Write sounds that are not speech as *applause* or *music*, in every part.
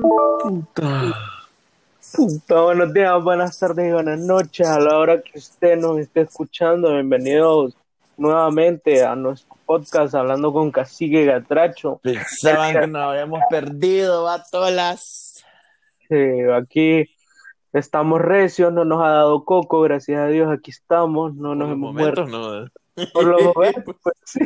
Puta. Puta, buenos días, buenas tardes y buenas noches. A la hora que usted nos esté escuchando, bienvenidos nuevamente a nuestro podcast Hablando con Cacique Gatracho. Pensaban que nos habíamos perdido, batolas. Sí, aquí estamos recios, no nos ha dado coco, gracias a Dios, aquí estamos, no nos Por hemos momentos, muerto. no. Por los *laughs* momentos, pues sí.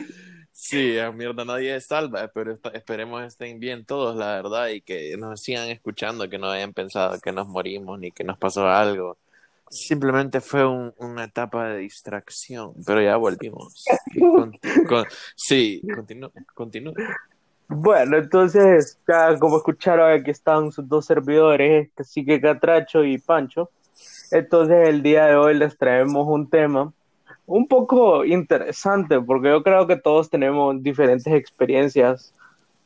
Sí, a mierda, nadie es salva, pero esperemos estén bien todos, la verdad, y que nos sigan escuchando, que no hayan pensado que nos morimos ni que nos pasó algo. Simplemente fue un- una etapa de distracción, pero ya volvimos. Sí, continúa. Bueno, entonces, ya como escucharon, aquí están sus dos servidores, Cacique Catracho y Pancho. Entonces, el día de hoy les traemos un tema un poco interesante, porque yo creo que todos tenemos diferentes experiencias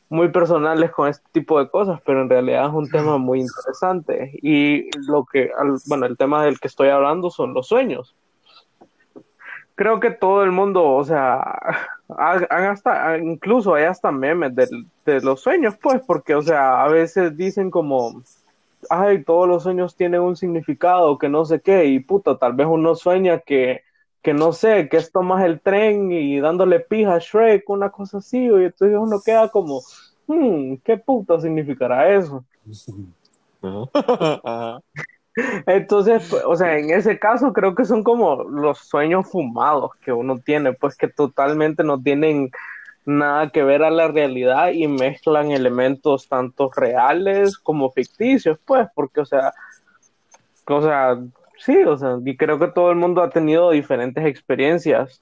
muy personales con este tipo de cosas, pero en realidad es un tema muy interesante. Y lo que, bueno, el tema del que estoy hablando son los sueños. Creo que todo el mundo, o sea, ha- han hasta, incluso hay hasta memes del- de, los sueños, pues, porque, o sea, a veces dicen como, ay, todos los sueños tienen un significado, que no sé qué, y puta, tal vez uno sueña que, que no sé, que es tomas el tren y dándole pija a Shrek, una cosa así, y entonces uno queda como, hmm, ¿qué puta significará eso? Ajá. *laughs* Entonces, pues, o sea, en ese caso creo que son como los sueños fumados que uno tiene, pues que totalmente no tienen nada que ver a la realidad y mezclan elementos tanto reales como ficticios, pues, porque, o sea, o sea, sí, o sea, y creo que todo el mundo ha tenido diferentes experiencias.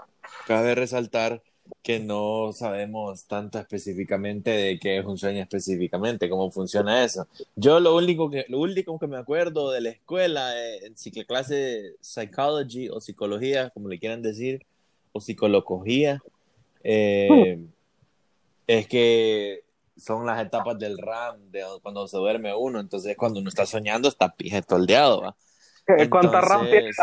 Cabe resaltar que no sabemos tanto específicamente de qué es un sueño específicamente, cómo funciona eso. Yo lo único que, lo único que me acuerdo de la escuela, eh, en clase de psychology o psicología, como le quieran decir, o psicología, eh, es que son las etapas del RAM, de cuando se duerme uno. Entonces, cuando uno está soñando, está pije toldeado, ¿va? *laughs* ¿Cuánta Entonces-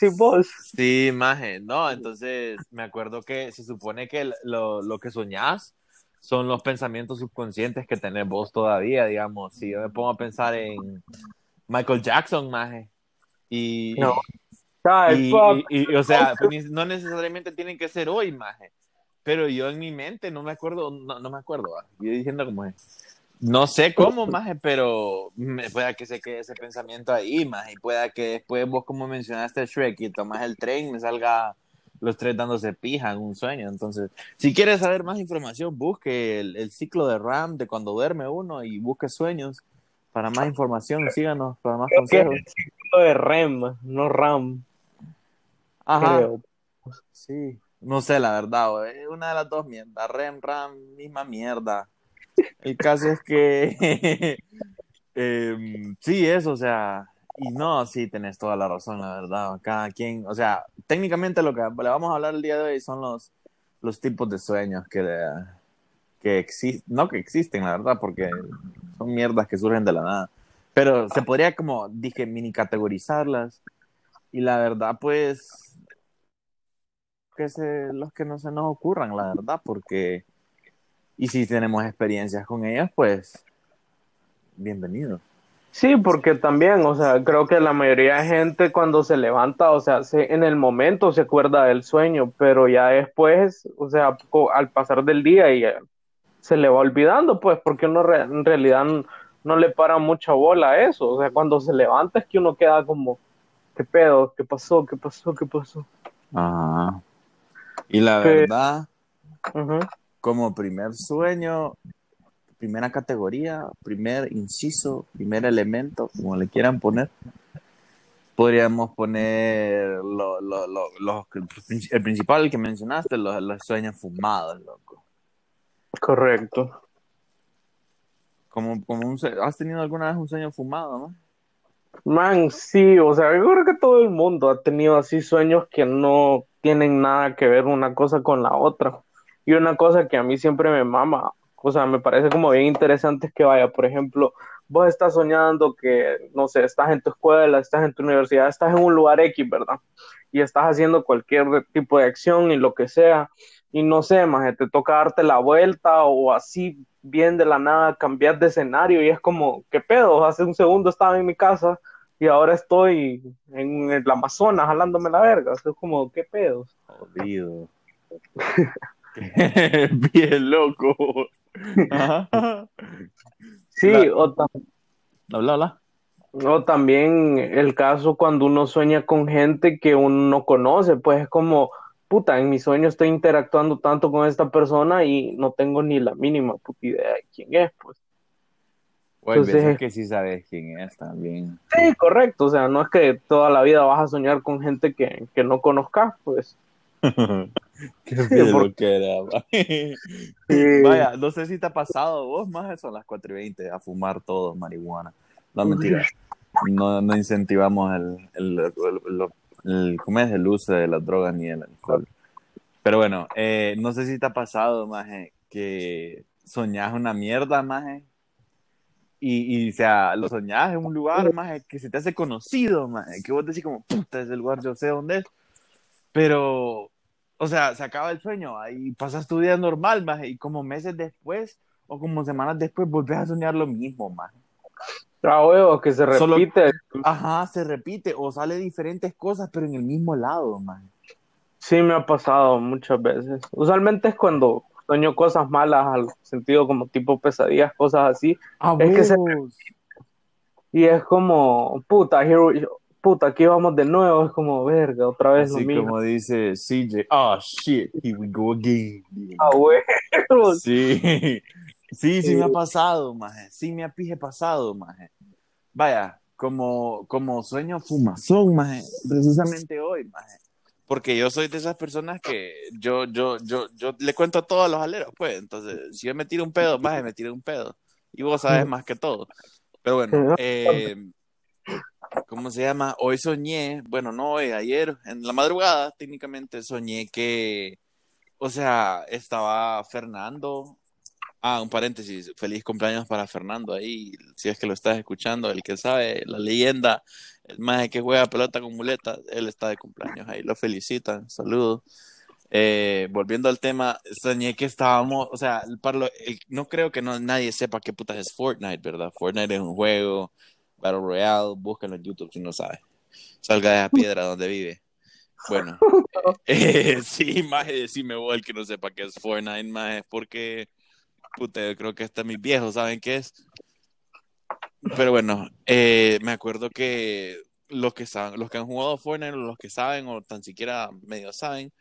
decís vos? Sí, maje, no, entonces me acuerdo que se supone que lo, lo que soñás son los pensamientos subconscientes que tenés vos todavía, digamos. Si yo me pongo a pensar en Michael Jackson, maje, y, No. Y, fuck. y- y, o sea, no necesariamente tienen que ser hoy, maje, pero yo en mi mente no me acuerdo, no, no me acuerdo, va. yo diciendo como es. No sé cómo, maje, pero me, pueda que se quede ese pensamiento ahí, maje, y pueda que después vos, como mencionaste Shrek, y tomas el tren, me salga los tres dándose pija en un sueño. Entonces, si quieres saber más información, busque el, el ciclo de RAM de cuando duerme uno y busque sueños. Para más información, síganos para más Creo que es consejos. el ciclo de REM, no RAM, Ajá, creo. sí. No sé, la verdad, es una de las dos mierdas. REM, RAM, misma mierda. El caso es que *laughs* em, sí, eso, o sea, y no, sí, tenés toda la razón, la verdad. Cada quien, o sea, técnicamente lo que le vamos a hablar el día de hoy son los, los tipos de sueños que, que existen, no que existen, la verdad, porque son mierdas que surgen de la nada. Pero se podría como, dije, mini categorizarlas. Y la verdad, pues, que se, los que no se nos ocurran, la verdad, porque, y si tenemos experiencias con ellas, pues, bienvenidos. Sí, porque también, o sea, creo que la mayoría de gente cuando se levanta, o sea, se- en el momento se acuerda del sueño, pero ya después, o sea, al pasar del día y eh, se le va olvidando, pues, porque uno re- en realidad no, no le para mucha bola a eso, o sea, cuando se levanta es que uno queda como, ¿qué pedo? ¿Qué pasó? ¿Qué pasó? ¿Qué pasó? Ajá. Y la Que- verdad, Ujú. Como primer sueño, primera categoría, primer inciso, primer elemento, como le quieran poner, podríamos poner lo, lo, lo, los- el principal que mencionaste, los, los sueños fumados, loco. Correcto. Como, como un, ¿Has tenido alguna vez un sueño fumado, no? Man, sí, o sea, yo creo que todo el mundo ha tenido así sueños que no tienen nada que ver una cosa con la otra. Y una cosa que a mí siempre me mama, o sea, me parece como bien interesante es que vaya, por ejemplo, vos estás soñando que, no sé, estás en tu escuela, estás en tu universidad, estás en un lugar X, ¿verdad? Y estás haciendo cualquier tipo de acción y lo que sea, y no sé, más te toca darte la vuelta o así bien de la nada cambiar de escenario y es como, ¿qué pedo? Hace un segundo estaba en mi casa y ahora estoy en el Amazonas jalándome la verga. es como, ¿qué pedo? Jodido. *laughs* *laughs* bien loco. *laughs* sí, o, habla, o también el caso cuando uno sueña con gente que uno no conoce, pues es como, puta, en mi sueño estoy interactuando tanto con esta persona y no tengo ni la mínima puta idea de quién es, pues. O Entonces, que sí sabes quién es también. Sí, correcto, o sea, no es que toda la vida vas a soñar con gente que, que no conozcas, pues. Qué *laughs* *laughs* sí, que era, Vaya, no sé si te ha pasado vos, más son las 4 y 20, a fumar todo marihuana. No, mentira. No, no incentivamos el, el, el, el, ¿cómo es? el uso de las drogas ni el alcohol. Pero bueno, eh, no sé si te ha pasado, maje, que soñás una mierda, maje, y, y o sea, lo soñás en un lugar, maje, que se te hace conocido, maje, que vos decís como, puta, ese lugar yo sé dónde es, pero, o sea, se acaba el sueño, ahí pasas tu día normal, maje, y como meses después, o como semanas después, volvés a soñar lo mismo, maje. Ah, huevo, que se repite. ajá, se repite o sale diferentes cosas, pero en el mismo lado, man. Sí, me ha pasado muchas veces. Usualmente es cuando sueño cosas malas al sentido como tipo pesadillas, cosas así. Ah, es que se... Y es como, puta, puta, aquí vamos de nuevo, es como, verga, otra vez lo mismo. como dice CJ, oh shit, here we go again. Ah, huevo. Sí. *laughs* Sí, sí me ha pasado, maje. Sí me ha pije pasado, maje. Vaya, como, como sueño fumazón, maje. Precisamente hoy, maje. Porque yo soy de esas personas que yo, yo, yo, yo le cuento a todos los aleros, pues. Entonces, si yo me tiro un pedo, maje, me tiro un pedo. Y vos sabes más que todo. Pero bueno, eh, ¿cómo se llama? Hoy soñé, bueno, no hoy, ayer, en la madrugada, técnicamente soñé que, o sea, estaba Fernando, Ah, un paréntesis, feliz cumpleaños para Fernando ahí, si es que lo estás escuchando, el que sabe, la leyenda, el más que juega pelota con muleta, él está de cumpleaños ahí, lo felicitan, saludos. Eh, volviendo al tema, soñé que estábamos, o sea, no creo que no, nadie sepa qué putas es Fortnite, ¿verdad? Fortnite es un juego, Battle Royale, búscalo en YouTube si no sabes. Salga de la piedra donde vive. Bueno, eh, *laughs* *laughs* sí, más decime vos el que no sepa qué es Fortnite, más porque puta, yo creo que hasta mis viejos saben qué es. Pero bueno, eh, me acuerdo que los que saben, los que han jugado Fortnite, los que saben, o tan siquiera medio saben,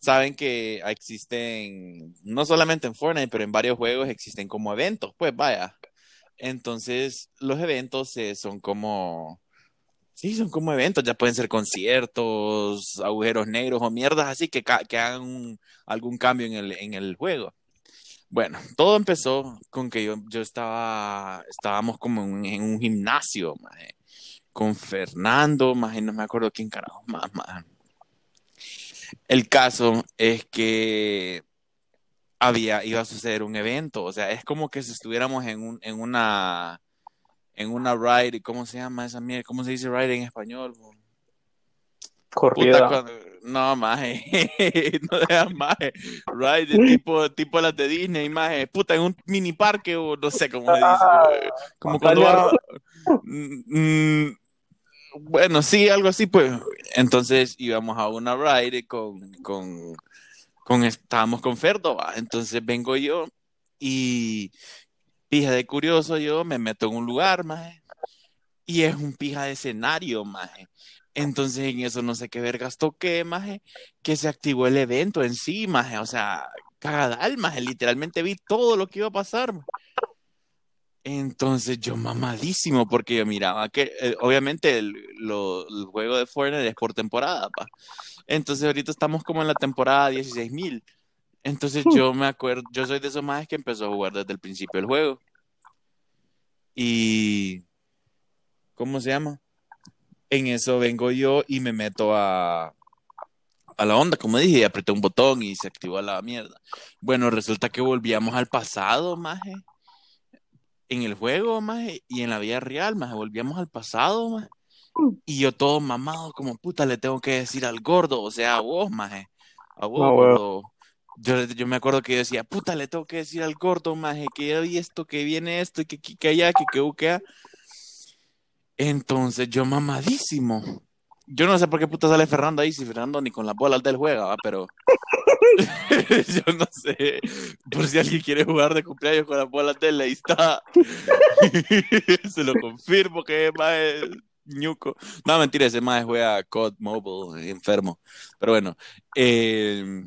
saben que existen, no solamente en Fortnite, pero en varios juegos existen como eventos, pues vaya. Entonces, los eventos eh, son como, sí, son como eventos, ya pueden ser conciertos, agujeros negros o mierdas así que, que hagan algún cambio en el, en el juego. Bueno, todo empezó con que yo, yo estaba, estábamos como en, un gimnasio, con Fernando, más no me acuerdo quién carajo más, más. El caso es que había, iba a suceder un evento, o sea, es como que si estuviéramos en, un, en una, en una ride, ¿cómo se llama esa mierda? ¿Cómo se dice ride en español? Corrida. no, maje. *laughs* no dejas maje. Right, tipo, tipo las de Disney, maje. Puta, en un mini parque o no sé cómo se dice. Ah, como cuando mm, mm, bueno, sí, algo así, pues. Entonces íbamos a una ride con, con, con estábamos con Ferdo, entonces vengo yo y pija de curioso yo me meto en un lugar, maje. Y es un pija de escenario, maje. Entonces en eso no sé qué vergas toqué, maje, que se activó el evento en sí, maje, o sea, cagadal, literalmente vi todo lo que iba a pasar. Entonces yo mamadísimo porque yo miraba que eh, obviamente el, juego de Fortnite es por temporada, pa. Entonces ahorita estamos como en la temporada 16.000. Entonces yo me acuerdo, yo soy de esos majes que empezó a jugar desde el principio del juego. Y... ¿Cómo se llama? en eso vengo yo y me meto a, a la onda, como dije, y apreté un botón y se activó la mierda. Bueno, resulta que volvíamos al pasado, maje. En el juego, maje, y en la vida real, maje, volvíamos al pasado, maje. Y yo todo mamado, como puta, le tengo que decir al gordo, o sea, a vos, maje. A vos, Yo, yo me acuerdo que yo decía, puta, le tengo que decir al gordo, maje, que vi esto, que viene esto, y que, que, que allá, que que que Entonces, yo mamadísimo. Yo no sé por qué puta sale Fernando ahí, si Fernando ni con las bolas del juega, ¿va? pero *laughs* yo no sé. Por si alguien quiere jugar de cumpleaños con las bolas de él, ahí está. *laughs* Se lo confirmo que es ñuco. No, mentira, ese más juega COD Mobile, enfermo. Pero bueno, eh,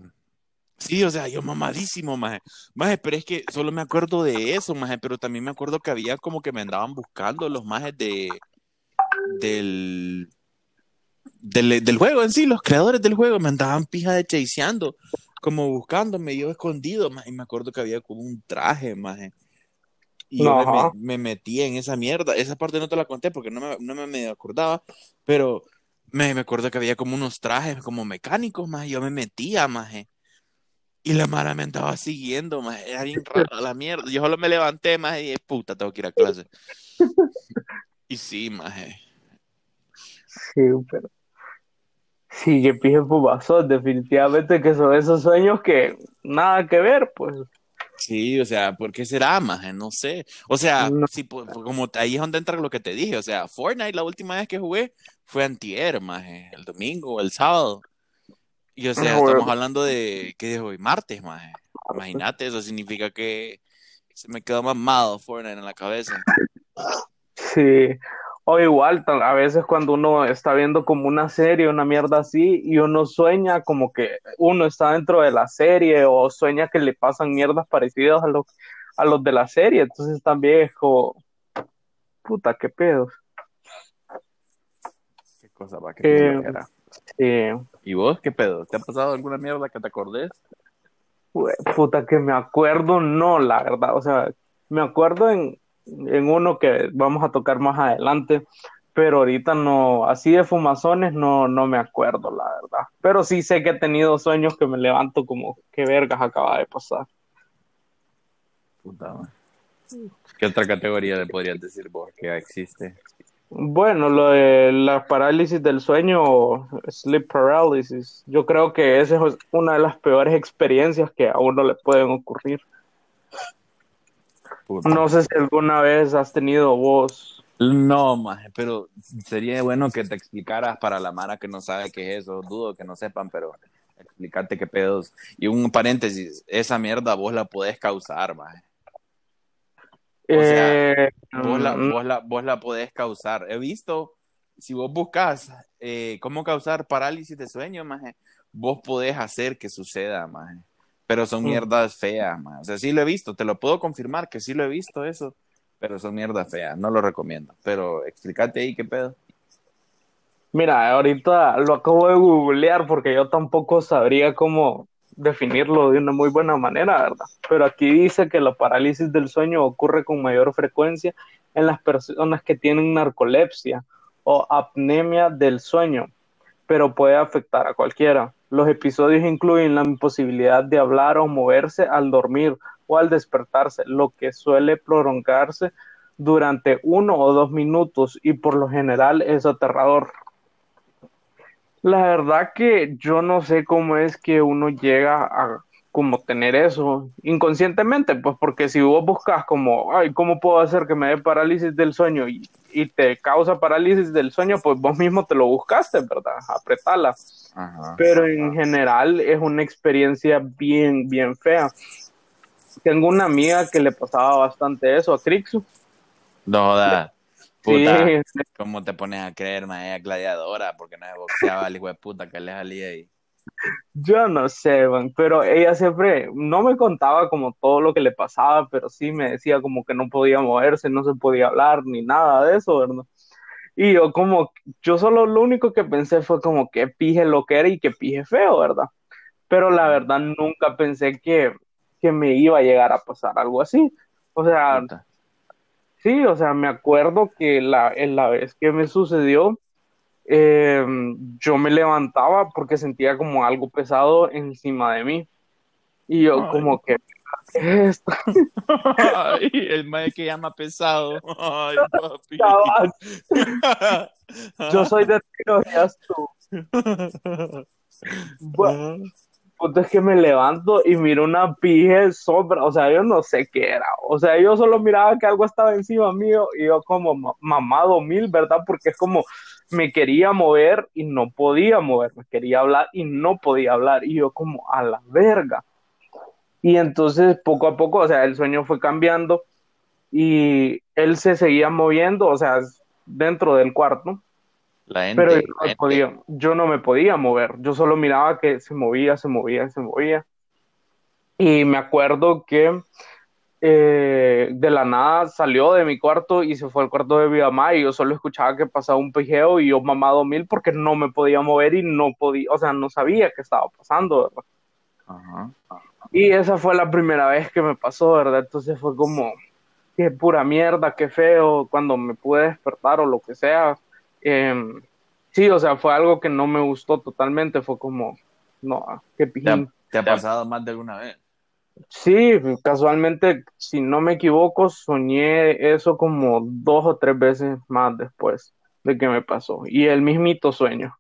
Sí, o sea, yo mamadísimo, maje. Maje, pero es que solo me acuerdo de eso, maje, pero también me acuerdo que había como que me andaban buscando los majes de del, del, juego en sí, los creadores del juego me andaban pija de chaseando, como buscándome, yo escondido, y me acuerdo que había como un traje, maje. Y yo me, metí en esa mierda. Esa parte no te la conté porque no me, no me acordaba, pero me, me acuerdo que había como unos trajes como mecánicos, maje. Yo me metía, maje y la Mara me andaba siguiendo, más era bien *laughs* rara la mierda. Yo solo me levanté, más y puta, tengo que ir a clase. *laughs* y sí, más. Sí, pero. Sí, que pije fumazón, definitivamente que son esos sueños que nada que ver, pues. Sí, o sea, ¿por qué será, maje? No sé. O sea, sí, como ahí es donde entra lo que te dije. O sea, Fortnite la última vez que jugué fue antier, maje, el domingo, el sábado. Y o sea, estamos hablando de, ¿qué es hoy? Martes, maje. Imagínate, eso significa que se me quedó mamado Fortnite en la cabeza. Sí, o igual, a veces cuando uno está viendo como una serie, una mierda así, y uno sueña como que uno está dentro de la serie, o sueña que le pasan mierdas parecidas a los, a los de la serie, entonces también es como, puta, qué pedos. Qué cosa va, qué eh. ¿Y vos qué pedo? ¿Te ha pasado alguna mierda que te acordes? Puta, que me acuerdo, no, la verdad. O sea, me acuerdo en, uno que vamos a tocar más adelante, pero ahorita no, así de fumazones no, no me acuerdo, la verdad. Pero sí sé que he tenido sueños que me levanto como, qué vergas acaba de pasar. Puta, ¿Qué otra categoría le podrías decir vos que existe? Bueno, lo de la parálisis del sueño, sleep paralysis, yo creo que esa es una de las peores experiencias que a uno le pueden ocurrir. No sé si alguna vez has tenido vos. No, maje, pero sería bueno que te explicaras para la Mara que no sabe qué es eso. Dudo que no sepan, pero explicarte qué pedos. Y un paréntesis, esa mierda vos la podés causar, maje. O sea, eh, vos, la, mm. vos, la, vos, la, podés causar. He visto, si vos buscas eh, cómo causar parálisis de sueño, maje, vos podés hacer que suceda, maje. Pero son mm. mierdas feas, maje. O sea, sí lo he visto, te lo puedo confirmar que sí lo he visto eso, pero son mierdas feas, no lo recomiendo. Pero explícate ahí qué pedo. Mira, ahorita lo acabo de googlear porque yo tampoco sabría cómo definirlo de una muy buena manera, ¿verdad? Pero aquí dice que la parálisis del sueño ocurre con mayor frecuencia en las personas que tienen narcolepsia o apnea del sueño, pero puede afectar a cualquiera. Los episodios incluyen la imposibilidad de hablar o moverse al dormir o al despertarse, lo que suele prolongarse durante uno o dos minutos y por lo general es aterrador. La verdad que yo no sé cómo es que uno llega a como tener eso inconscientemente, pues porque si vos buscas como, ay, ¿cómo puedo hacer que me dé parálisis del sueño y, te causa parálisis del sueño, pues vos mismo te lo buscaste, ¿verdad? Apretala. Pero en general es una experiencia bien, bien fea. Tengo una amiga que le pasaba bastante eso a Crixu. No, da. Puta, sí. *laughs* ¿Cómo te pones a creer, ella gladiadora? Porque no es boxeaba el hijo de puta que le salía ahí. Yo no sé, pero ella siempre no me contaba como todo lo que le pasaba, pero sí me decía como que no podía moverse, no se podía hablar ni nada de eso, ¿verdad? Y yo como, yo solo lo único que pensé fue como que pije lo que era y que pije feo, ¿verdad? Pero la verdad nunca pensé que, que me iba a llegar a pasar algo así. O sea, Sí, o sea, me acuerdo que la, en la vez que me sucedió, em, yo me levantaba porque sentía como algo pesado encima de mí. Y yo como que, ¿qué es esto? *laughs* Ay, el mae que llama pesado. Ay, papi. yo soy de teorías tú. Bueno, punto es que me levanto y miro una pije sombra, o sea, yo no sé qué era, o sea, yo solo miraba que algo estaba encima mío y yo como mamado mil, ¿verdad? Porque es como me quería mover y no podía mover, me quería hablar y no podía hablar y yo como a la verga. Y entonces poco a poco, o sea, el sueño fue cambiando y él se seguía moviendo, o sea, dentro del cuarto pero yo no, podía, yo no me podía mover, yo solo miraba que se movía, se movía, se movía. Y me acuerdo que eh, de la nada salió de mi cuarto y se fue al cuarto de mi mamá y yo solo escuchaba que pasaba un pijeo y yo mamado mil porque no me podía mover y no podía, o sea, no sabía qué estaba pasando, ¿verdad? Y esa fue la primera vez que me pasó, ¿verdad? Entonces fue como, qué pura mierda, qué feo, cuando me pude despertar o lo que sea, Em, sí, o sea, fue algo que no me gustó totalmente, fue como, no, qué pijín. ¿Te ha, pasado más de alguna vez? Sí, casualmente, si no me equivoco, soñé eso como dos o tres veces más después de que me pasó. Y el mismito sueño.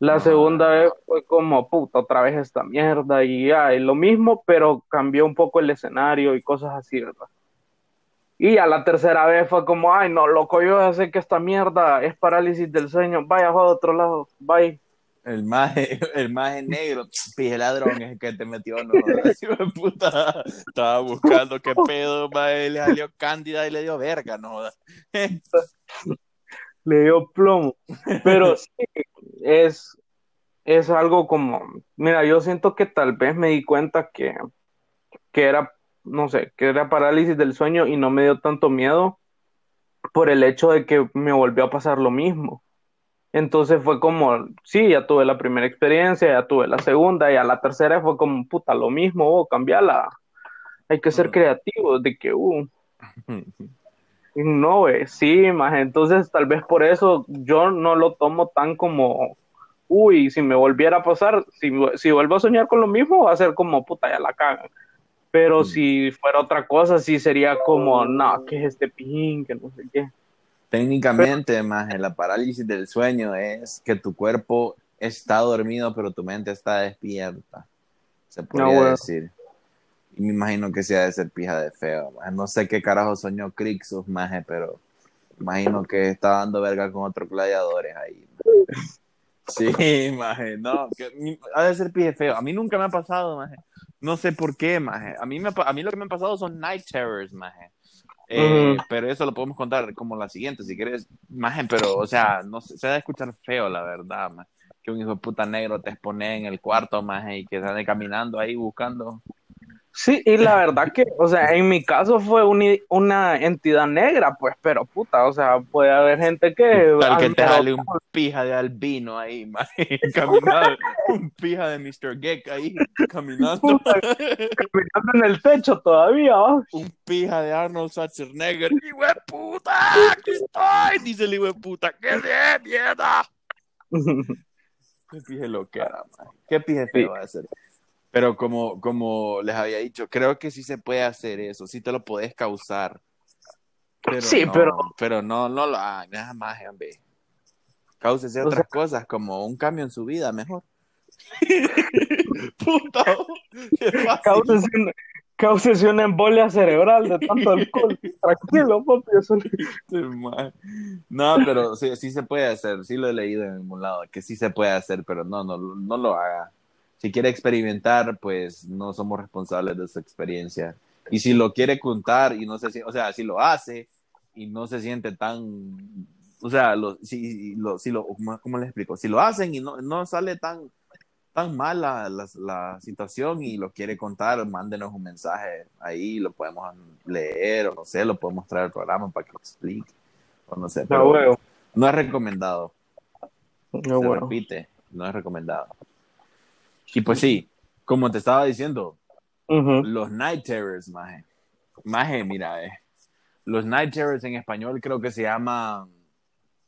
La segunda vez fue como, puta, otra vez esta mierda y ya, lo mismo, pero cambió un poco el escenario y cosas así, ¿verdad? Y a la tercera vez fue como, ay, no, loco, yo ya sé que esta mierda es parálisis del sueño, vaya a otro lado, bye. El maje, *laughs* el maje negro, *laughs* pije ladrón es el que te metió, no, *laughs* puta, estaba buscando qué pedo, maje, le salió cándida y le dio verga, no Le dio plomo, pero sí, es, es algo como, mira, yo siento que tal vez me di cuenta que, que era no sé, que era parálisis del sueño y no me dio tanto miedo por el hecho de que me volvió a pasar lo mismo. Entonces fue como, sí, ya tuve la primera experiencia, ya tuve la segunda, y a la tercera fue como, puta, lo mismo, oh, cambiala. Hay que ser creativos, de que, uh. *laughs* no, güey, sí, más. Entonces, tal vez por eso yo no lo tomo tan como, uy, si me volviera a pasar, si, si vuelvo a soñar con lo mismo, va a ser como, puta, ya la cagan. Pero si fuera otra cosa, sí sería como, no, ¿qué es este pijín? Que no sé qué. Técnicamente, más en la parálisis del sueño es que tu cuerpo está dormido, pero tu mente está despierta. Se podría decir. Y me imagino que sea de ser pija de feo. No sé qué carajo soñó Crixus, maje, pero imagino que está dando verga con otros gladiadores ahí. Sí, maje, no, que, ha de ser pija feo. A mí nunca me ha pasado, maje. No sé por qué, maje. A mí, me, a mí lo que me ha pasado son night terrors, maje. Eh, pero eso lo podemos contar como la siguiente, si quieres, maje, pero, o sea, no se, se de escuchar feo, la verdad, maje. Que un hijo de puta negro te expone en el cuarto, maje, y que sale caminando ahí buscando Sí, y la verdad que, o sea, en mi caso fue una entidad negra, pues, pero puta, o sea, puede haber gente que... Tal que te sale un *laughs* pija de albino ahí, *laughs* caminando, un pija de Mr. Geck ahí, caminando. caminando en el techo todavía, Un pija de Arnold Schwarzenegger, ¡hijo de puta! ¡Aquí estoy! Dice el hijo de puta, ¡qué bien, mierda! *laughs* Qué pije lo que era, man. Qué pije feo va a ser. Pero como, como les había dicho, creo que sí se puede hacer eso, sí te lo puedes causar. Pero sí, no, pero... Pero no, no lo hagan, nada más, hombre. Cáusese otras cosas, como un cambio en su vida, mejor. *laughs* Puta, cáusese, una embolia cerebral de tanto alcohol. *laughs* Tranquilo, papi. Eso... No, pero sí, sí se puede hacer, sí lo he leído en algún lado, que sí se puede hacer, pero no, no, no lo haga si quiere experimentar, pues no somos responsables de su experiencia. Y si lo quiere contar y no se o sea, si lo hace y no se siente tan, o sea, lo, si, lo, si lo, ¿cómo les explico? Si lo hacen y no, no sale tan, tan mal la, la, situación y lo quiere contar, mándenos un mensaje ahí, lo podemos leer o no sé, lo podemos traer al programa para que lo explique. O no sé, pero no, es recomendado. No, se repite, no es recomendado. Y pues sí, como te estaba diciendo, los Night Terrors, maje. Maje, mira, eh. Los Night Terrors en español creo que se llaman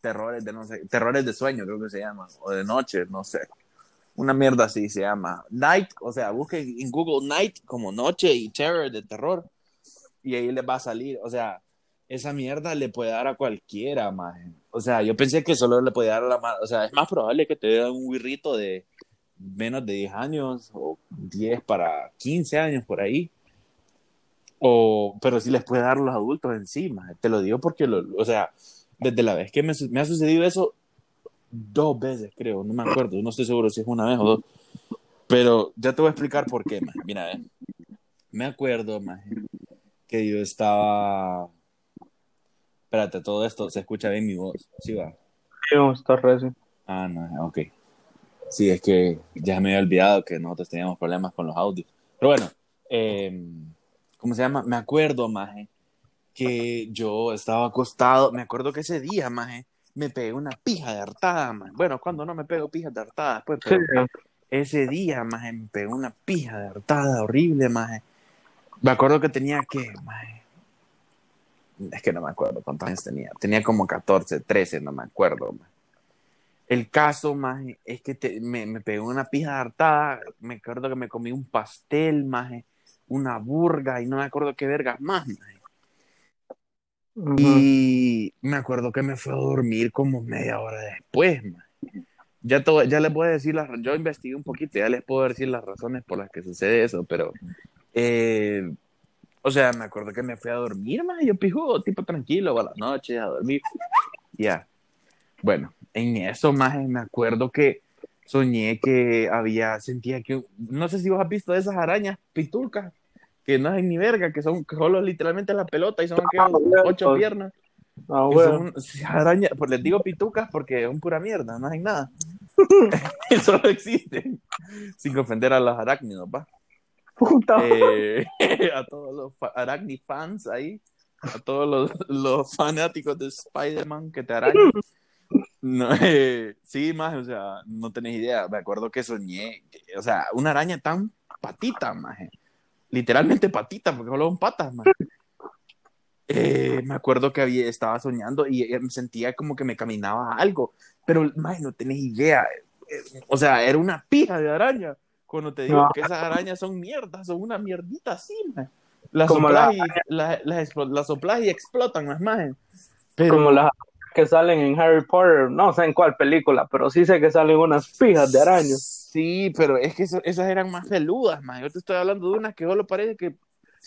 terrores de no sé, terrores de sueño, creo que se llaman, o de noche, no sé. Una mierda así se llama. Night, o sea, busquen en Google Night como noche y terror de terror. Y ahí les va a salir, o sea, esa mierda le puede dar a cualquiera, maje. O sea, yo pensé que solo le podía dar a la mano, o sea, es más probable que te dé un wirrito de menos de 10 años o 10 para 15 años por ahí. O, pero sí les puede dar los adultos encima. Te lo digo porque, lo, o sea, desde la vez que me, me, ha sucedido eso, dos veces creo, no me acuerdo, no estoy seguro si es una vez o dos. Pero ya te voy a explicar por qué, man. Mira, eh. me acuerdo, man, que yo estaba... Espérate, todo esto se escucha bien mi voz, ¿sí va? Sí, está recio. Ah, no, ok. Sí, es que ya me había olvidado que nosotros teníamos problemas con los audios. Pero bueno, eh, ¿cómo se llama? Me acuerdo, maje, que yo estaba acostado, me acuerdo que ese día, maje, me pegué una pija de hartada, maje. Bueno, cuando no me pego pijas de hartada, pues, pero ese día, maje, me pegó una pija de hartada horrible, maje. Me acuerdo que tenía que, maje, es que no me acuerdo cuántos años tenía, tenía como 14, 13, no me acuerdo, maje. El caso, maje, es que te, me, me pegó una pija de hartada, me acuerdo que me comí un pastel, maje, una burga y no me acuerdo qué vergas más, maje. Uh -huh. Y me acuerdo que me fue a dormir como media hora después, maje. Ya, todo, ya les puedo decir, las, yo investigué un poquito, ya les puedo decir las razones por las que sucede eso, pero, eh, o sea, me acuerdo que me fui a dormir, maje, yo pijo, tipo tranquilo, a la noche, a dormir, ya. Bueno, en eso, más me acuerdo que soñé que había, sentía que, no sé si vos has visto esas arañas pitucas, que no es ni verga, que son que solo literalmente la pelota y son que ocho piernas. Ah, bueno. son *laughs* arañas, pues les digo pitucas porque son pura mierda, no hay nada. *laughs* *laughs* solo existen. Sin ofender a los arácnidos, va. Puta. Eh, a todos los aracni fans ahí, a todos los, los fanáticos de Spider-Man que te arañan. No, *laughs* eh, sí, más, o sea, no tenés idea. Me acuerdo que soñé, o sea, una araña tan patita, más. Literalmente patita, porque solo son patas, más. Eh, me acuerdo que había, estaba soñando y me sentía como que me caminaba algo, pero, más, no tenés idea. O sea, era una pija de araña. Cuando te digo no. que esas arañas son mierdas, son una mierdita así, más. Las soplas, la... y, la, las, las soplas y explotan, más. Pero... Como las que salen en Harry Potter, no sé en cuál película, pero sí sé que salen unas pijas de arañas. Sí, pero es que eso, esas eran más peludas, más. Yo te estoy hablando de unas que solo parece que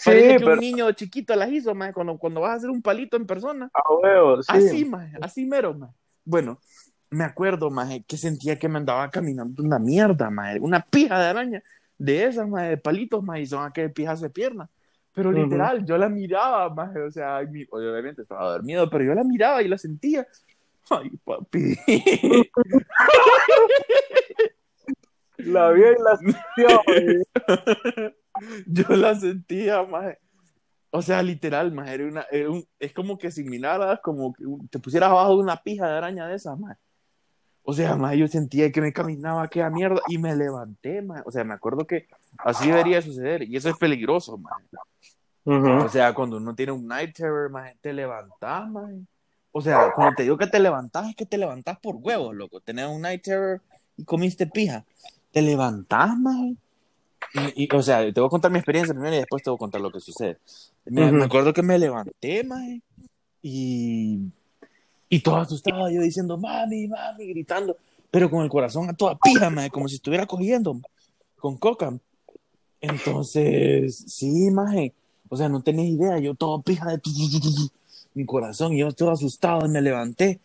parece que pero... un niño chiquito las hizo, más, cuando, cuando vas a hacer un palito en persona. Ah, huevo, sí. Así, más, así mero, más. Bueno, me acuerdo, más, que sentía que me andaba caminando una mierda, más, una pija de araña de esas, más, de palitos, más, y son aquellas pijas de pierna. Pero literal, uh -huh. yo la miraba, más, o sea, obviamente estaba dormido, pero yo la miraba y la sentía. Ay, papi. *laughs* La vi y la sintió. *laughs* yo la sentía, más. O sea, literal, más, era una, era un, es como que si miraras, como que te pusieras abajo de una pija de araña de esas, más. O sea, más, yo sentía que me caminaba aquella mierda y me levanté, más. O sea, me acuerdo que así debería suceder y eso es peligroso, más. Uh -huh. O sea, cuando uno tiene un night terror, más, te levantás, más. O sea, cuando te digo que te levantás, es que te levantás por huevos, loco. Tenés un night terror y comiste pija. Te levantás, más. Y, y, o sea, te voy a contar mi experiencia primero y después te voy a contar lo que sucede. Me, uh -huh. me acuerdo que me levanté, más. Y, y todo asustado, yo diciendo, mami, mami, gritando. Pero con el corazón a toda pija, más, como si estuviera cogiendo con coca. Entonces, sí, maje. O sea, no tenés idea, yo todo pija de mi corazón, yo todo asustado y me levanté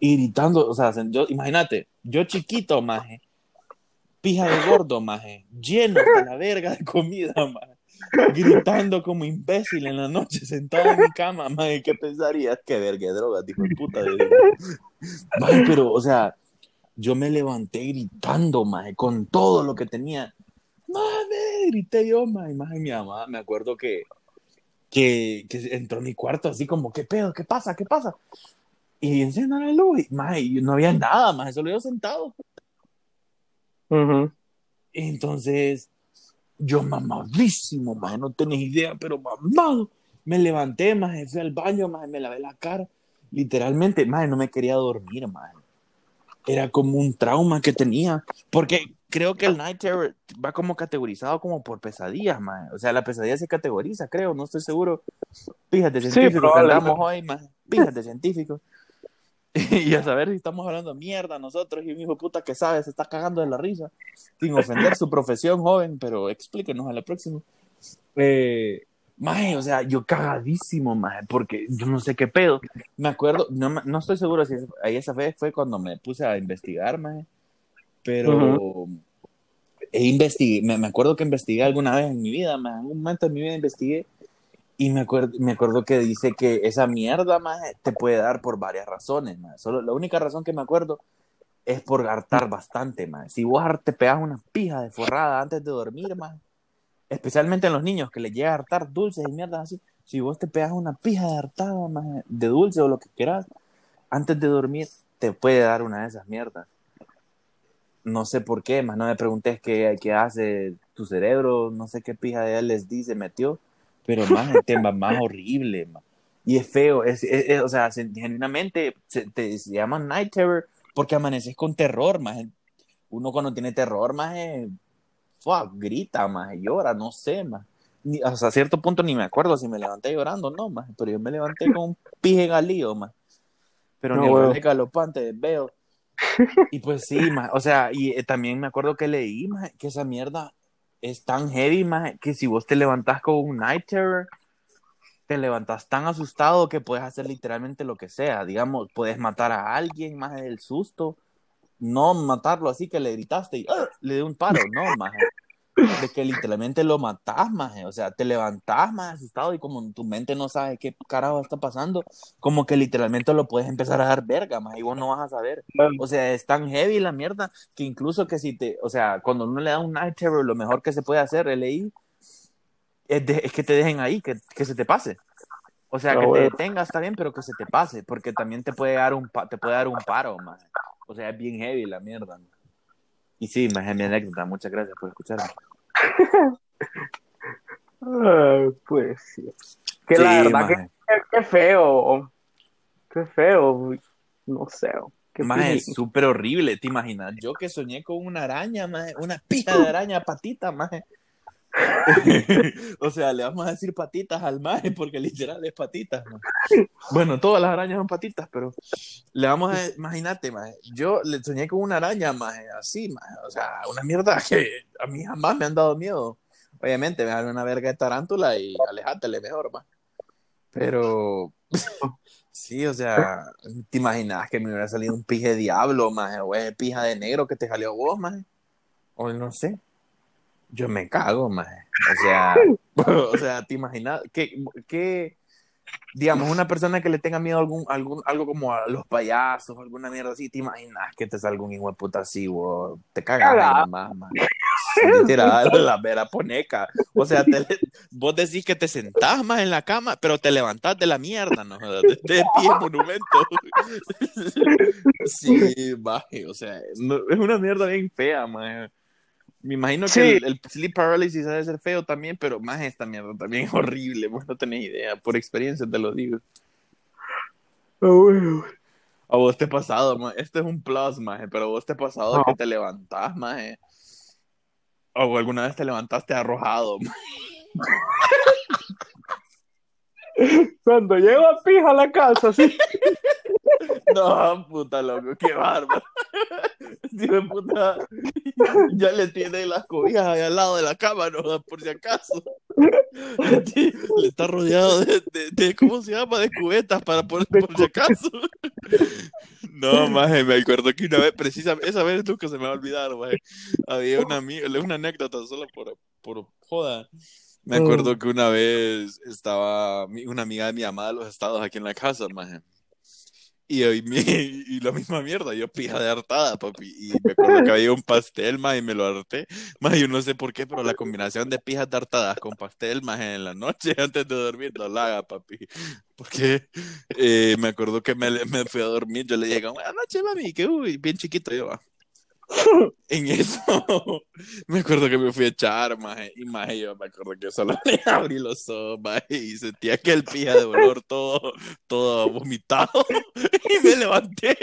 y gritando, o sea, yo, imagínate, yo chiquito, maje, pija de gordo, maje, lleno de la verga de comida, maje, gritando como imbécil en la noche, sentado en mi cama, maje, ¿qué pensarías? Qué verga de droga, dijo el puta de maje, pero, o sea, yo me levanté gritando, maje, con todo lo que tenía, mami, grité yo, maje, maje, mi mamá, me acuerdo que que, que, entró a mi cuarto así como, ¿qué pedo? ¿Qué pasa? ¿Qué pasa? Y enciendo la luz y no había nada más, solo yo sentado. Uh -huh. Entonces, yo mamadísimo, más, no tenés idea, pero mamado. Me levanté, más, fui al baño, más, me lavé la cara. Literalmente, más, no me quería dormir, más. Era como un trauma que tenía, porque creo que el Night Terror va como categorizado como por pesadillas, man. O sea, la pesadilla se categoriza, creo, no estoy seguro. Fíjate, científico, sí, que andamos hoy, man. Fíjate, *laughs* y a saber si estamos hablando mierda nosotros y mi hijo puta que sabe, se está cagando de la risa, sin ofender su profesión joven, pero explíquenos a la próxima. Eh, Maje, o sea, yo cagadísimo, maje, porque yo no sé qué pedo. Me acuerdo, no, no estoy seguro si ahí esa vez fue cuando me puse a investigar, maje, pero he investigué, me, me, acuerdo que investigué alguna vez en mi vida, en algún momento en mi vida investigué y me acuerdo, me acuerdo que dice que esa mierda, maje, te puede dar por varias razones, maje. Solo la única razón que me acuerdo es por hartar bastante, maje. Si vos te pegas una pija de forrada antes de dormir, maje, especialmente en los niños que les llega a hartar dulces y mierdas así, si vos te pegas una pija de hartada de dulce o lo que quieras, antes de dormir te puede dar una de esas mierdas. No sé por qué, más no me preguntes qué, qué hace tu cerebro, no sé qué pija de LSD se metió, pero más el tema más *laughs* horrible, y es feo, es, o sea, genuinamente se, te, se llama night terror porque amaneces con terror, más uno cuando tiene terror, más fuck, grita, más llora, no sé, más. hasta cierto punto ni me acuerdo si me levanté llorando no, más, pero yo me levanté con un pije galío, más. Pero no, ni bueno. el galopante veo. Y pues sí, o sea, y eh, también me acuerdo que leí, que esa mierda es tan heavy, más, que si vos te levantás con un night terror, te levantas tan asustado que puedes hacer literalmente lo que sea. Digamos, puedes matar a alguien más del susto, no matarlo así que le gritaste y ¡ah! le dio un paro, no, más de que literalmente lo matás, más o sea, te levantás más asustado y como tu mente no sabe qué carajo está pasando, como que literalmente lo puedes empezar a dar verga, más y vos no vas a saber. O sea, es tan heavy la mierda que incluso que si te, o sea, cuando uno le da un night terror, lo mejor que se puede hacer, leí, es, es que te dejen ahí, que, que se te pase. O sea, que te detengas está bien, pero que se te pase, porque también te puede dar un, te puede dar un paro, más. O sea, es bien heavy la mierda. Y sí, más es mi anécdota. Muchas gracias por escucharme. pues sí. Que la verdad, que, que, feo. Qué feo. No sé. Más es súper horrible, ¿te imaginas? Yo que soñé con una araña, más una pija de araña patita, más *laughs* o sea, le vamos a decir patitas al maje porque literal es patitas. *laughs* Bueno, todas las arañas son patitas, pero le vamos a imagínate, maje. Yo le soñé con una araña, maje, así, maje. O sea, una mierda que a mí jamás me han dado miedo. Obviamente, me dan una verga de tarántula y alejátele mejor, maje. Pero *laughs* sí, o sea, ¿te imaginas que me hubiera salido un pije de diablo, maje? O es pija de negro que te salió vos, maje? O no sé. Yo me cago, maje. O sea, *laughs* *laughs* o sea, ¿te imaginas? ¿Qué, qué, digamos, una persona que le tenga miedo a algún, algún, algo como a los payasos, alguna mierda así, ¿te imaginas que te salga un hijo de puta así, vos? Te cagas más, maje. Literal, la vera poneca. O sea, te, vos decís que te sentás más en la cama, pero te levantás de la mierda, ¿no? De, de pie monumento. *laughs* Sí, maje, o sea, es una mierda bien fea, maje. Me imagino que el, sleep paralysis debe ser feo también, pero más esta mierda también es horrible. Vos no tenés idea. Por experiencia te lo digo. Oh, a vos te ha pasado, maje. Este es un plus, maje, pero vos te ha pasado que te levantás, maje. O alguna vez te levantaste arrojado, *laughs* Cuando llego a pija a la casa, sí. *laughs* No, puta loco, qué bárbaro. *laughs* Tío puta, *laughs* ya le tiene las cobijas ahí al lado de la cama, ¿no? Por si acaso. *laughs* Le está rodeado de, de, ¿cómo se llama? De cubetas para por, por si acaso. No, maje, me acuerdo que una vez, precisamente, esa vez nunca se me va a olvidar, maje. Había una, una anécdota solo por, por joda. Me acuerdo que una vez estaba una amiga de mi mamá de los estados aquí en la casa, maje. Y, y, y, la misma mierda, yo pija de hartada, papi. Y me que había un pastel, más y me lo harté. Más yo no sé por qué, pero la combinación de pijas de hartadas con pastel, más en la noche *laughs* antes de dormir, no la haga, papi. Porque eh, me acuerdo que me, me, fui a dormir, yo le dije, buenas noches, mami, que uy, bien chiquito yo, va *laughs* en eso *laughs* me acuerdo que me fui a echar, maje, y maje, yo me acuerdo que solo *laughs* le abrí los ojos, maje, y sentía que el pija de dolor todo, todo vomitado, y me levanté,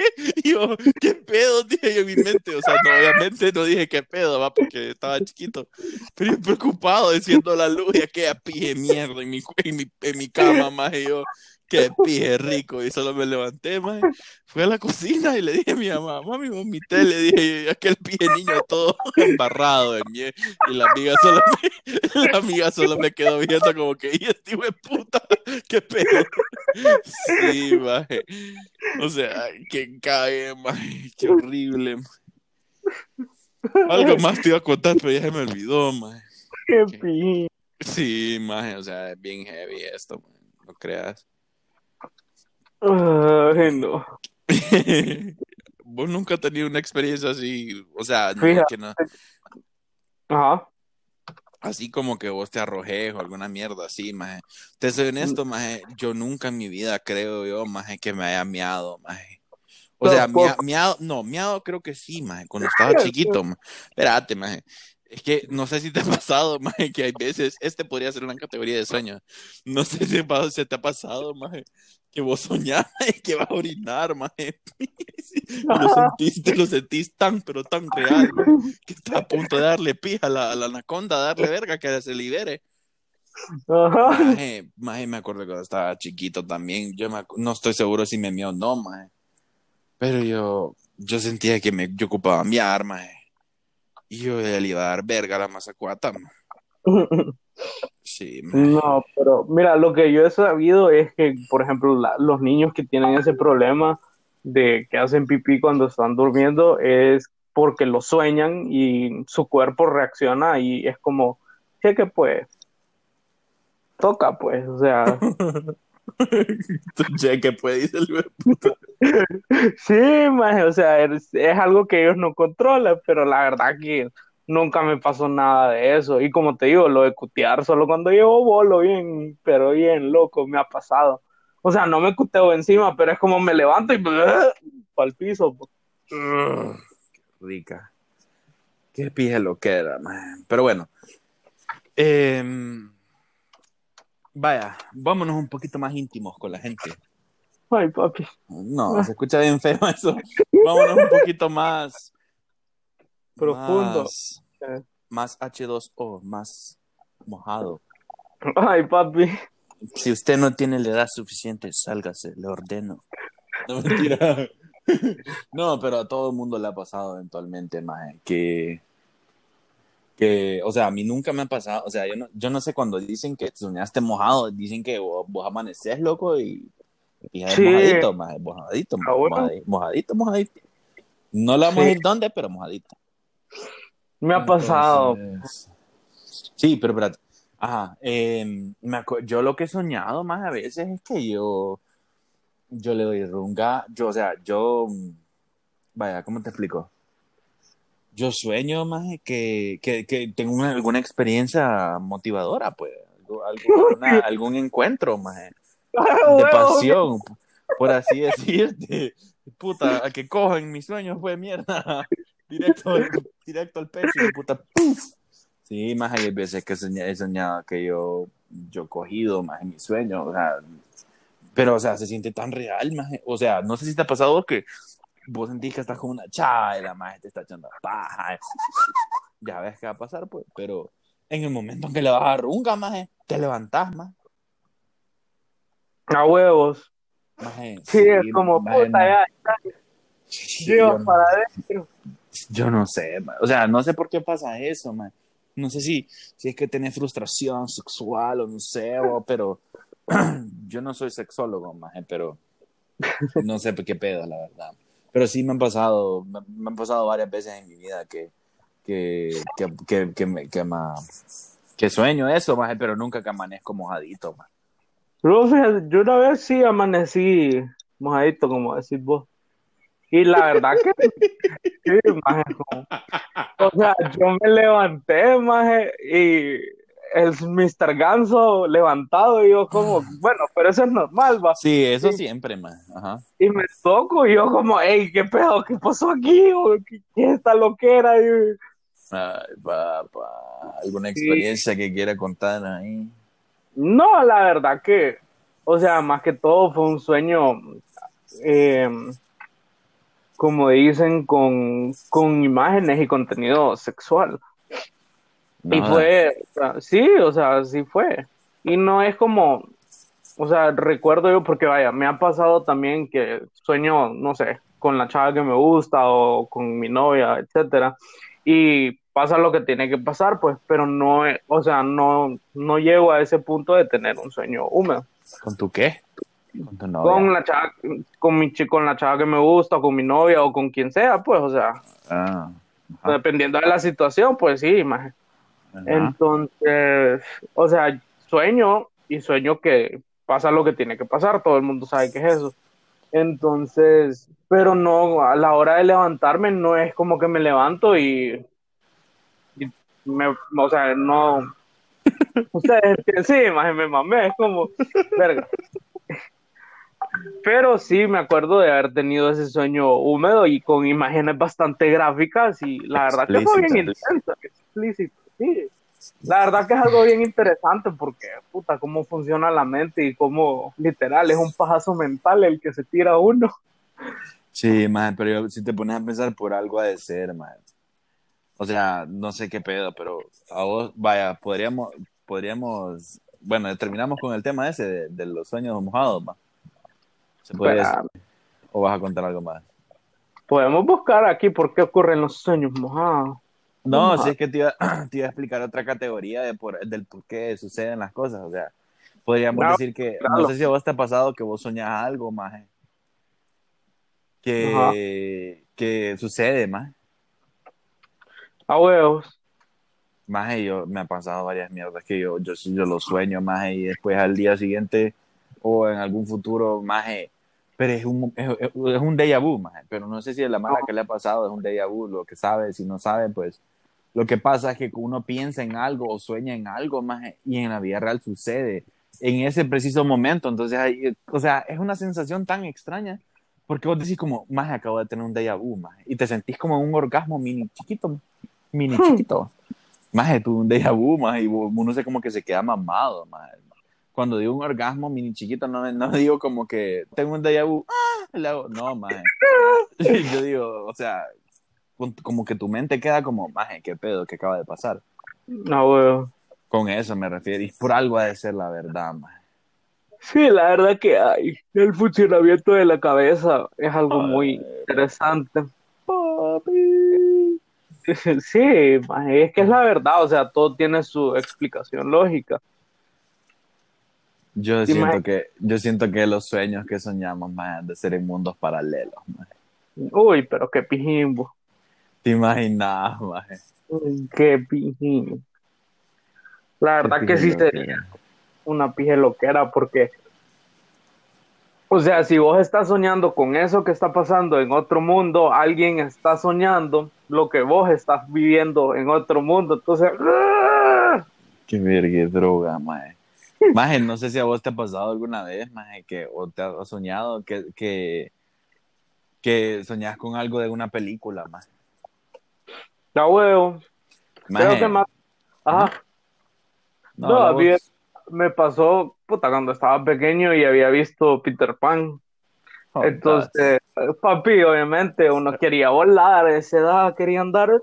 y yo, ¿qué pedo? Dije yo en mi mente, o sea, no, obviamente no dije qué pedo, va, porque estaba chiquito, pero preocupado, diciendo la luz, y aquella pija de mierda en mi, en mi, en mi cama, maje, yo, qué pije rico. Y solo me levanté, maje. Fui a la cocina y le dije a mi mamá, mami, vomité. Le dije, aquel pije niño todo *laughs* embarrado en miel. Y la amiga solo me, *laughs* la amiga solo me quedó viendo como que, y este hijo de puta, qué pedo. Sí, maje. O sea, que cae, maje. Qué horrible, maje. Algo más te iba a contar, pero ya se me olvidó, maje. Qué pije. Sí, maje, o sea, es bien heavy esto, maje. No creas. Ay, no. *laughs* Vos nunca has tenido una experiencia así, o sea, no, que no- Ajá. así como que vos te arrojes o alguna mierda así, maje. Te soy honesto, maje, yo nunca en mi vida creo yo, maje, que me haya miado, maje. O sea, mia- miado, no, miado creo que sí, maje, cuando estaba chiquito, maje. Espérate, maje. Es que no sé si te ha pasado, *laughs* maje, que hay veces, este podría ser una categoría de sueño. No sé si se te ha pasado, maje, que vos soñás maje, que vas a orinar, maje. *laughs* Lo *laughs* sentís, te lo sentís tan, pero tan real, maje, *laughs* que estás a punto de darle pija a la, a la anaconda, darle verga, que se libere. Maje, maje, me acuerdo cuando estaba chiquito también. Yo me no estoy seguro si me mió o no, maje. Pero yo, yo sentía que me, yo ocupaba miar, maje. Y yo le iba a dar verga a la mazacuata, maje. Sí. No, pero mira, lo que yo he sabido es que, por ejemplo, la- los niños que tienen ese problema de que hacen pipí cuando están durmiendo es porque lo sueñan y su cuerpo reacciona y es como, cheque pues, toca pues, o sea, *laughs* que puede, dice el *laughs* sí, maje, o sea, es, es algo que ellos no controlan, pero la verdad que nunca me pasó nada de eso y como te digo, lo de cutear solo cuando llevo bolo bien, pero bien loco, me ha pasado. O sea, no me cuteo encima, pero es como me levanto y *laughs* para el piso. pues. Rica. Qué pije lo que era, maje. Pero bueno. Em, vaya, vámonos un poquito más íntimos con la gente. Ay, papi. No, se escucha bien feo eso. Vámonos un poquito más Profundo. Más, más H2O, más mojado. Ay, papi. Si usted no tiene la edad suficiente, sálgase, le ordeno. No, mentira. *laughs* No, pero a todo el mundo le ha pasado eventualmente, maje, que, que, o sea, a mí nunca me ha pasado, o sea, yo no, yo no sé cuando dicen que soñaste mojado, dicen que vos, vos amaneces, loco, y, y es Sí. mojadito, maje, mojadito, Ah, mojadito, mojadito, mojadito. No le vamos a decir dónde, pero mojadito. Me ha pasado. Sí, pero espérate. Ajá. eh, me acu- yo lo que he soñado más a veces es que yo, yo le doy runga. Yo, o sea, yo, vaya, ¿cómo te explico? Yo sueño más que, que, que tengo una- alguna experiencia motivadora, pues, algo- algo- *laughs* alguna- algún encuentro más de pasión, por así *laughs* decirte. Puta, a que cojan mis sueños, pues mierda. Directo, al- directo al pecho, y puta, ¡puf! Sí, más hay veces que he soñado que yo, yo cogido más en mis sueños, o sea, pero, o sea, se siente tan real, más, o sea, no sé si te ha pasado vos que vos sentís que estás con una chava y la más te está echando paja, ya ves qué va a pasar, pues, pero en el momento en que le vas a runga, más, te levantás, más, A huevos. Maje, Sí, es como, maje, puta, ya, sí, lleva yo, para adentro. Yo no sé, o sea, no sé por qué pasa eso, man. No sé si, si es que tenés frustración sexual o no sé, *laughs* pero *clears throat* yo no soy sexólogo, pero no sé qué pedo, la verdad. Pero sí me han pasado, me, me han pasado varias veces en mi vida que, que, que, que, que, me- que, ma- que sueño eso, maje, pero nunca que amanezco mojadito, fíjate, yo una vez sí amanecí mojadito, como decís vos. Y la verdad que sí, maje, como- o sea, yo me levanté, maje, y el Mr. Ganso levantado, y yo como, bueno, pero eso es normal, va. Sí, eso siempre, maje. Ajá. Y me toco, y yo como, hey, ¿qué pedo? ¿Qué pasó aquí? ¿Qué, qué es esta loquera? Y, Ay, papá, ¿alguna experiencia que quiera contar ahí? No, la verdad que, o sea, más que todo fue un sueño, eh, como dicen, con, con imágenes y contenido sexual. Y fue, o sea, sí, o sea, sí fue. Y no es como, o sea, recuerdo yo porque vaya, me ha pasado también que sueño, no sé, con la chava que me gusta o con mi novia, etcétera, y pasa lo que tiene que pasar, pues, pero no, o sea, no, no llego a ese punto de tener un sueño húmedo. ¿Con tu qué? Con tu novia. Con la chava, con mi con la chava que me gusta, o con mi novia, o con quien sea, pues, o sea. Ah, dependiendo de la situación, pues sí, más. Entonces, o sea, sueño y sueño que pasa lo que tiene que pasar, todo el mundo sabe que es eso. Entonces, pero no, a la hora de levantarme no es como que me levanto y, me, o sea, no, *laughs* ustedes, sí, más me mamé, es como, verga. Pero sí me acuerdo de haber tenido ese sueño húmedo y con imágenes bastante gráficas y la verdad que fue bien intenso, explícito, sí la verdad que es algo bien interesante porque, puta, cómo funciona la mente y cómo, literal, es un pajazo mental el que se tira uno. Sí, man, pero si te pones a pensar por algo ha de ser, man. O sea, no sé qué pedo, pero a vos, vaya, podríamos, podríamos, bueno, terminamos con el tema ese de, los sueños mojados, man. ¿Se puede ¿O vas a contar algo más? Podemos buscar aquí por qué ocurren los sueños mojados. No, si es que *clears throat* te iba, a explicar otra categoría de por, del por qué suceden las cosas. O sea, podríamos decir que, no sé si a vos te ha pasado que vos soñás algo, más que, que sucede, más. A huevos. Más yo me ha pasado varias mierdas que yo, yo, yo lo sueño, más y después al día siguiente o en algún futuro, más pero es un, es, es un déjà vu, pero no sé si es la mala que le ha pasado es un déjà vu, lo que sabe, si no sabe, pues lo que pasa es que uno piensa en algo o sueña en algo más y en la vida real sucede en ese preciso momento, entonces, hay, o sea, es una sensación tan extraña porque vos decís como, más acabo de tener un déjà vu, más y te sentís como un orgasmo mini chiquito, mini hmm. chiquito, más tú un déjà vu, más y uno se como que se queda mamado, más cuando digo un orgasmo mini chiquito, no, no digo como que tengo un déjà vu, ¡ah! no, maje. *laughs* Yo digo, o sea, como que tu mente queda como, maje, qué pedo, qué acaba de pasar. No, weón. Con eso me refiero, y por algo ha de ser la verdad, maje. Sí, la verdad que hay. El funcionamiento de la cabeza es algo muy interesante. Papi. *laughs* Sí, maje, es que es la verdad, o sea, todo tiene su explicación lógica. Yo siento que, yo siento que los sueños que soñamos más de ser en mundos paralelos. Uy, pero qué pijimbo. Te imaginas, maje. Qué pijimbo. La verdad que sí sería una pije loquera porque, o sea, si vos estás soñando con eso que está pasando en otro mundo, alguien está soñando lo que vos estás viviendo en otro mundo, entonces... ¡ah! Qué verga droga, maje. Maje, no sé si a vos te ha pasado alguna vez, maje, que, o te has soñado que, que, que soñás con algo de una película, maje. La huevo. Creo que más... Ajá. No, me pasó, puta, cuando estaba pequeño y había visto Peter Pan. Oh, Entonces, papi, obviamente uno quería volar, a esa edad quería andar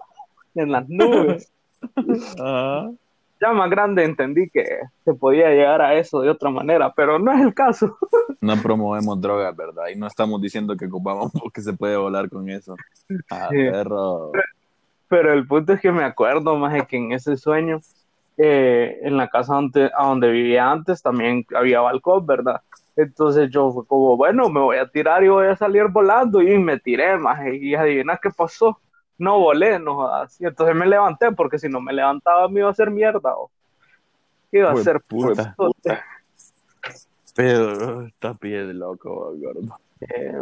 en las *laughs* nubes. Ajá ya más grande entendí que se podía llegar a eso de otra manera, pero no es el caso. *laughs* No promovemos drogas, ¿verdad? Y no estamos diciendo que ocupamos porque se puede volar con eso. Ah, perro. Pero el punto es que me acuerdo más de que en ese sueño, eh, en la casa donde, a donde vivía antes, también había balcón, ¿verdad? Entonces yo fue como, bueno, me voy a tirar y voy a salir volando y me tiré, más y adivina qué pasó no volé, no así. Entonces me levanté porque si no me levantaba me iba a hacer mierda. O iba a ser puta. Pero está de loco, gordo. Eh,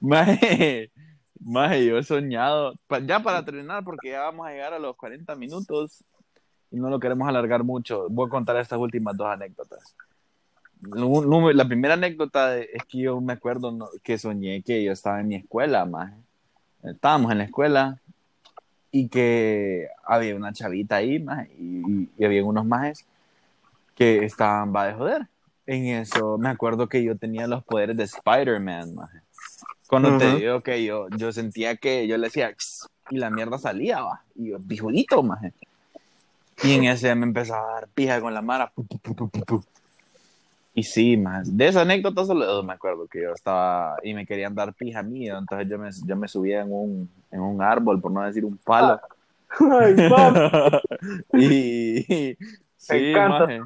maje, maje, yo he soñado, ya para terminar, porque ya vamos a llegar a los 40 minutos y no lo queremos alargar mucho, voy a contar estas últimas dos anécdotas. La primera anécdota es que yo me acuerdo que soñé que yo estaba en mi escuela, maje. Estábamos en la escuela y que había una chavita ahí y, había unos majes que estaban va de joder. En eso me acuerdo que yo tenía los poderes de Spider-Man, Cuando te digo que yo, yo sentía que yo le decía y la mierda salía, va. Y yo, bijudito, maje. Y en ese me empezaba a dar pija con la mara. Y sí, más de esa anécdota solo me acuerdo que yo estaba y me querían dar pija mía, entonces yo me, yo me subía en un, en un árbol, por no decir un palo. Ay, *laughs* y, sí, maje.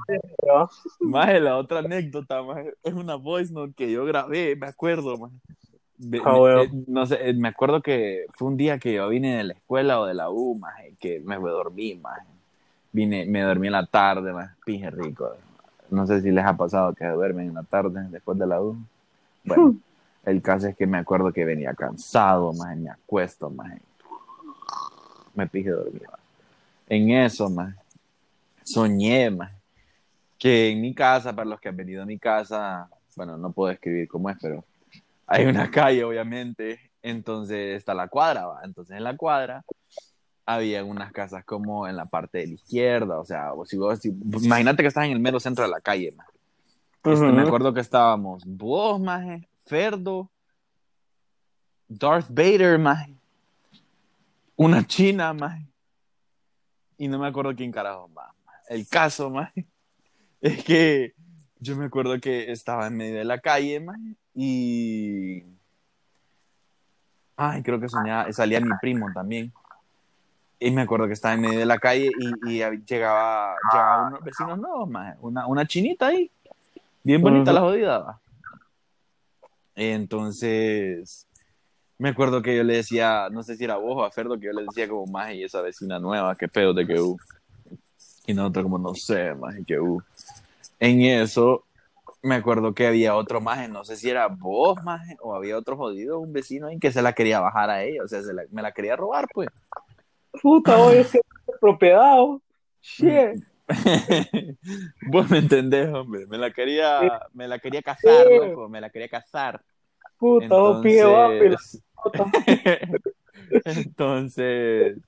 maje, la otra anécdota, maje, es una voice note que yo grabé, me acuerdo, maje. Ah, eh, no sé, eh, me acuerdo que fue un día que yo vine de la escuela o de la U, maje, que me dormí, maje. Vine, me dormí en la tarde, maje, pije rico. No sé si les ha pasado que duermen en la tarde después de la U. Bueno, el caso es que me acuerdo que venía cansado, más me acuesto, más me pije dormir. En eso, más soñé, más que en mi casa, para los que han venido a mi casa, bueno, no puedo escribir cómo es, pero hay una calle, obviamente, entonces está la cuadra, ¿va? entonces en la cuadra había unas casas como en la parte de la izquierda, o sea, si vos, imagínate que estás en el mero centro de la calle, este, me acuerdo que estábamos vos, maje, Ferdo, Darth Vader, maje, una china, maje, y no me acuerdo quién carajo más. El caso, maje, *laughs* es que yo me acuerdo que estaba en medio de la calle, maje, y... Ay, creo que soñaba, salía mi primo también y me acuerdo que estaba en medio de la calle y, llegaba, llegaba unos vecinos nuevos, una, una chinita ahí, bien bonita la jodida. Entonces, me acuerdo que yo le decía, no sé si era vos o a Ferdo, que yo le decía como, más y esa vecina nueva, qué pedo de que u. Y nosotros como, no sé, más que u. En eso, me acuerdo que había otro más, no sé si era vos, más o había otro jodido, un vecino ahí que se la quería bajar a ella, o sea, se me la quería robar, pues. Puta, hoy es propiedad. Shit. *laughs* Vos me entendés, hombre. Me la quería, me la quería casar, loco. Me la quería casar. Puta, Entonces... *laughs* Entonces,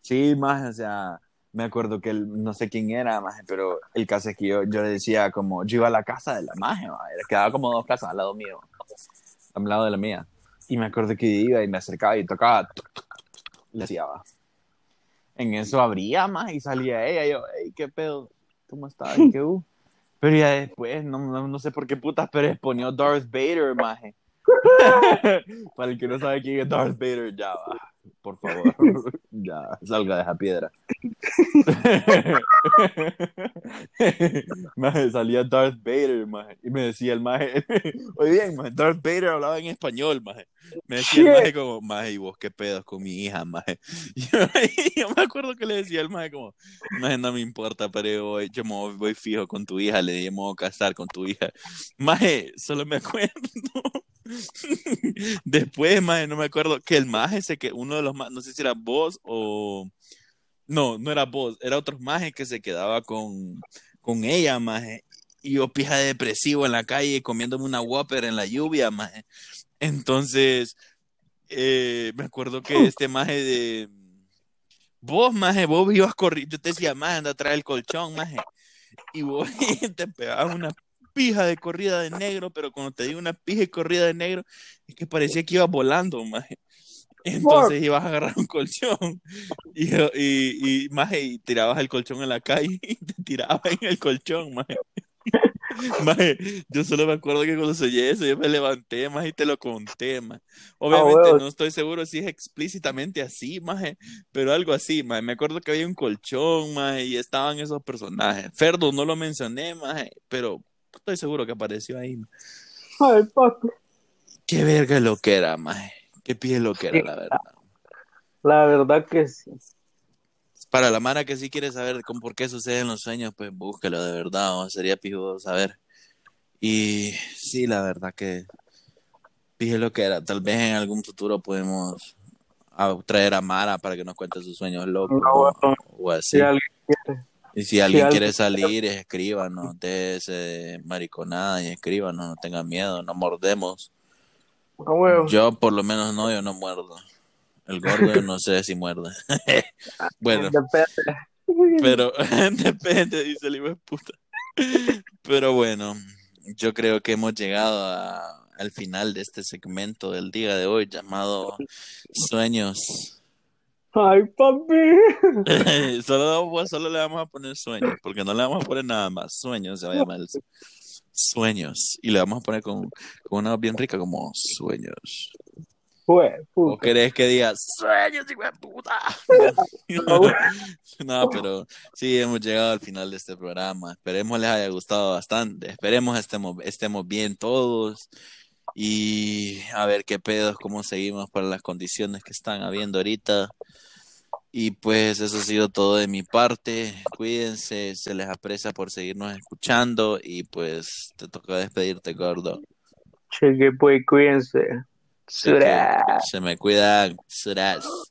sí, más, o sea, me acuerdo que no sé quién era, más, pero el caso es que yo, yo le decía como, yo iba a la casa de la maje, quedaba como dos casas al lado mío, al lado de la mía. Y me acuerdo que iba y me acercaba y tocaba, le decía, va en eso abría más y salía ella. Y yo, hey, qué pedo, ¿cómo estás? ¿Qué? *laughs* Pero ya después, no, no, sé por qué putas, pero exponió Darth Vader, maje. *laughs* *laughs* Para el que no sabe quién es Darth Vader, ya va. Por favor, *laughs* ya salga de esa piedra. *laughs* maje, salía Darth Vader, maje, y me decía el maje, *laughs* oye bien, maje, Darth Vader hablaba en español, maje. Me decía el maje como, maje, ¿y vos qué pedos con mi hija, maje? Y yo, me acuerdo que le decía al maje como, maje, no me importa, pero yo, me voy fijo con tu hija, le dije, me voy a casar con tu hija. Maje, solo me acuerdo *laughs* Después, maje, no me acuerdo que el maje, se que uno de los más, no sé si era vos o. No, no era vos, era otro maje que se quedaba con, con ella, maje. Y yo pija depresivo en la calle comiéndome una Whopper en la lluvia, maje. Entonces, eh, me acuerdo que este maje de. Vos, maje, vos ibas corriendo. Yo te decía, maje, anda a traer el colchón, maje. Y vos *laughs* te pegabas una pija de corrida de negro, pero cuando te digo una pija de corrida de negro, es que parecía que iba volando, maje. Entonces ibas a agarrar un colchón y, y, y, maje, y tirabas el colchón en la calle y te tirabas en el colchón, maje. *laughs* maje, yo solo me acuerdo que cuando soñé eso, yo me levanté, más y te lo conté, maje. Obviamente no estoy seguro si es explícitamente así, maje, pero algo así, maje. Me acuerdo que había un colchón, maje, y estaban esos personajes. Ferdo no lo mencioné, maje, pero Estoy seguro que apareció ahí. Ay, Paco. Qué verga lo que era, maje. Qué pie lo que era, la verdad. La verdad que sí. Para la mara que sí quiere saber con por qué suceden los sueños, pues búsquelo de verdad, sería pijudo saber. Y sí, la verdad que pije lo que era. Tal vez en algún futuro podemos traer a Mara para que nos cuente sus sueños locos. o, así. Si alguien quiere. Y si alguien quiere salir, escríbanos, de ese mariconada y escríbanos, no tengan miedo, no mordemos. Yo por lo menos no, yo no muerdo. El gordo no sé si muerde. *laughs* bueno. Depende. Pero *laughs* depende, dice el hijo de puta. Pero bueno, yo creo que hemos llegado a, al final de este segmento del día de hoy llamado Sueños Ay, papi. *laughs* solo, solo le vamos a poner sueños, porque no le vamos a poner nada más. Sueños se va a llamar el sueños. Y le vamos a poner con, con una voz bien rica como sueños. ¿O querés que diga sueños, hijo de puta? *laughs* no, pero sí, hemos llegado al final de este programa. Esperemos les haya gustado bastante. Esperemos estemos, estemos bien todos. Y a ver qué pedos, cómo seguimos para las condiciones que están habiendo ahorita. Y pues eso ha sido todo de mi parte. Cuídense, se les aprecia por seguirnos escuchando y pues te toca despedirte, gordo. Cheque, pues cuídense. Se, se me cuidan. Suras.